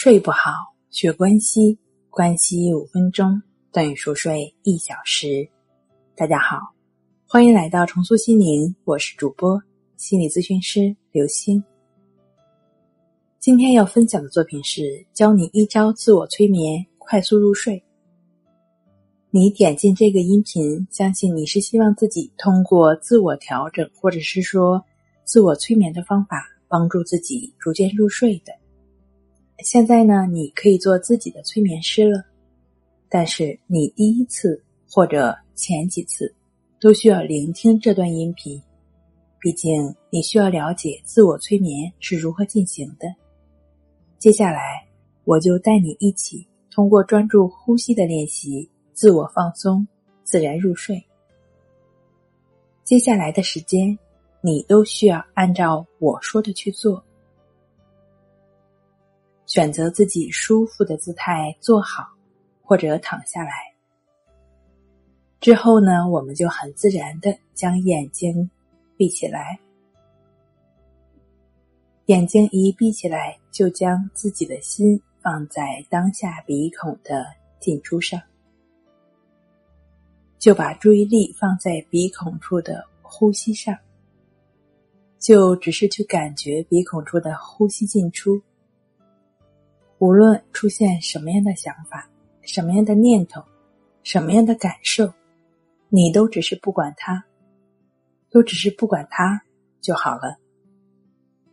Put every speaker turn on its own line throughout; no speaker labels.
睡不好，学关西，关西五分钟等于熟睡一小时。大家好，欢迎来到重塑心灵，我是主播心理咨询师刘星。今天要分享的作品是教你一招自我催眠，快速入睡。你点进这个音频，相信你是希望自己通过自我调整，或者是说自我催眠的方法，帮助自己逐渐入睡的。现在呢，你可以做自己的催眠师了，但是你第一次或者前几次都需要聆听这段音频，毕竟你需要了解自我催眠是如何进行的。接下来，我就带你一起通过专注呼吸的练习，自我放松，自然入睡。接下来的时间，你都需要按照我说的去做。选择自己舒服的姿态坐好，或者躺下来。之后呢，我们就很自然的将眼睛闭起来。眼睛一闭起来，就将自己的心放在当下鼻孔的进出上，就把注意力放在鼻孔处的呼吸上，就只是去感觉鼻孔处的呼吸进出。无论出现什么样的想法、什么样的念头、什么样的感受，你都只是不管它，都只是不管它就好了。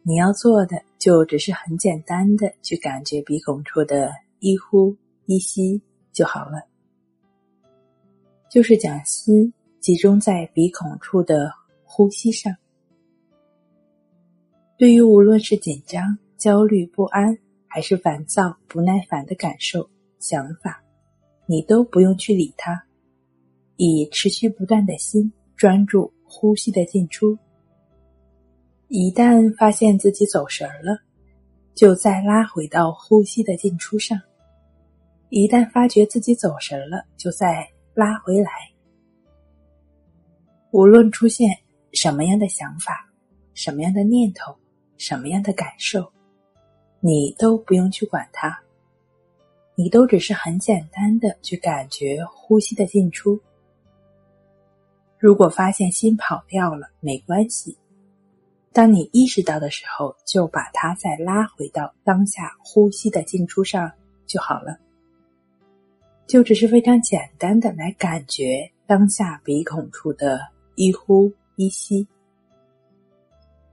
你要做的就只是很简单的去感觉鼻孔处的一呼一吸就好了，就是将心集中在鼻孔处的呼吸上。对于无论是紧张、焦虑、不安。还是烦躁、不耐烦的感受、想法，你都不用去理它，以持续不断的心专注呼吸的进出。一旦发现自己走神儿了，就再拉回到呼吸的进出上；一旦发觉自己走神了，就再拉回来。无论出现什么样的想法、什么样的念头、什么样的感受。你都不用去管它，你都只是很简单的去感觉呼吸的进出。如果发现心跑掉了，没关系。当你意识到的时候，就把它再拉回到当下呼吸的进出上就好了。就只是非常简单的来感觉当下鼻孔处的一呼一吸，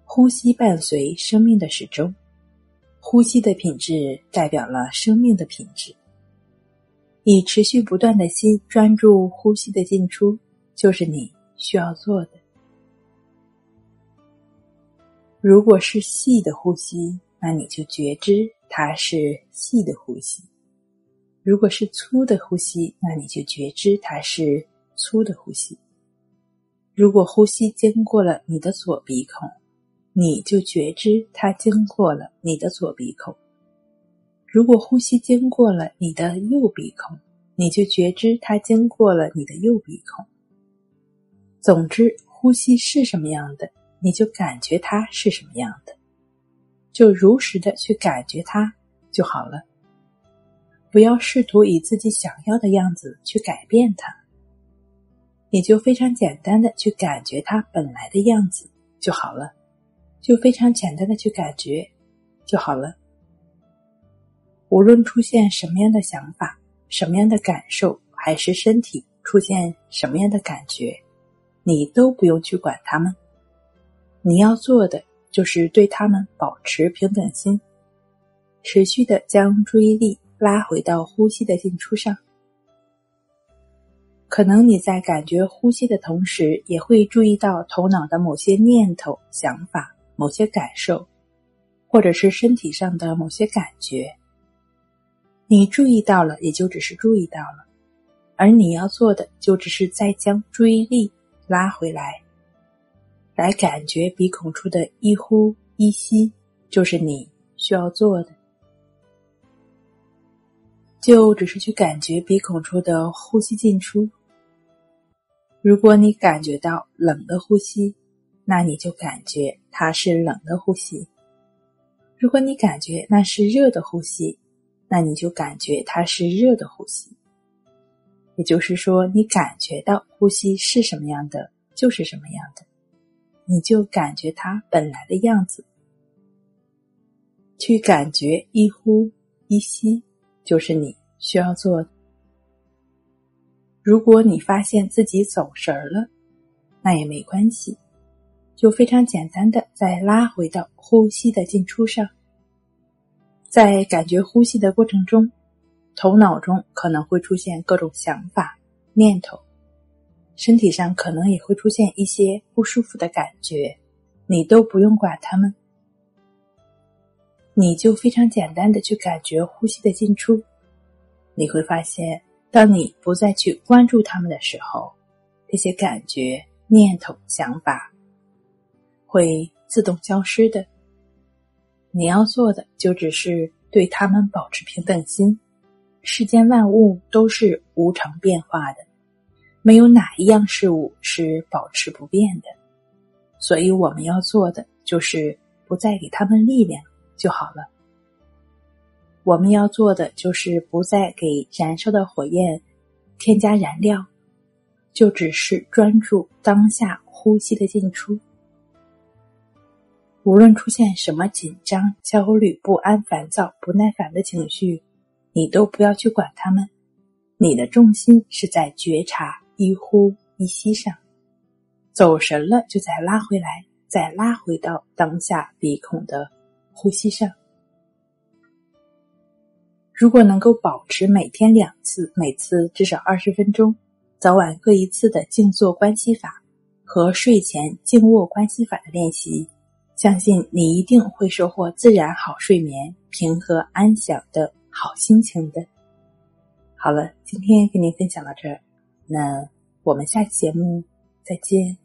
呼吸伴随生命的始终。呼吸的品质代表了生命的品质。以持续不断的心专注呼吸的进出，就是你需要做的。如果是细的呼吸，那你就觉知它是细的呼吸；如果是粗的呼吸，那你就觉知它是粗的呼吸。如果呼吸经过了你的左鼻孔。你就觉知它经过了你的左鼻孔。如果呼吸经过了你的右鼻孔，你就觉知它经过了你的右鼻孔。总之，呼吸是什么样的，你就感觉它是什么样的，就如实的去感觉它就好了。不要试图以自己想要的样子去改变它，你就非常简单的去感觉它本来的样子就好了。就非常简单的去感觉就好了。无论出现什么样的想法、什么样的感受，还是身体出现什么样的感觉，你都不用去管他们。你要做的就是对他们保持平等心，持续的将注意力拉回到呼吸的进出上。可能你在感觉呼吸的同时，也会注意到头脑的某些念头、想法。某些感受，或者是身体上的某些感觉，你注意到了，也就只是注意到了，而你要做的，就只是再将注意力拉回来，来感觉鼻孔处的一呼一吸，就是你需要做的，就只是去感觉鼻孔处的呼吸进出。如果你感觉到冷的呼吸，那你就感觉。它是冷的呼吸。如果你感觉那是热的呼吸，那你就感觉它是热的呼吸。也就是说，你感觉到呼吸是什么样的，就是什么样的，你就感觉它本来的样子，去感觉一呼一吸，就是你需要做的。如果你发现自己走神儿了，那也没关系，就非常简单的再拉回到呼吸的进出上，在感觉呼吸的过程中。头脑中可能会出现各种想法、念头，身体上可能也会出现一些不舒服的感觉，你都不用管他们，你就非常简单的去感觉呼吸的进出，你会发现，当你不再去关注他们的时候，这些感觉、念头、想法会自动消失的。你要做的就只是对他们保持平等心。世间万物都是无常变化的，没有哪一样事物是保持不变的，所以我们要做的就是不再给他们力量就好了。我们要做的就是不再给燃烧的火焰添加燃料，就只是专注当下呼吸的进出。无论出现什么紧张、焦虑、不安、烦躁、不耐烦的情绪。你都不要去管他们，你的重心是在觉察一呼一吸上，走神了就再拉回来，再拉回到当下鼻孔的呼吸上。如果能够保持每天两次，每次至少二十分钟，早晚各一次的静坐观息法和睡前静卧观息法的练习，相信你一定会收获自然好睡眠、平和安详的。好心情的。好了，今天跟您分享到这儿，那我们下期节目再见。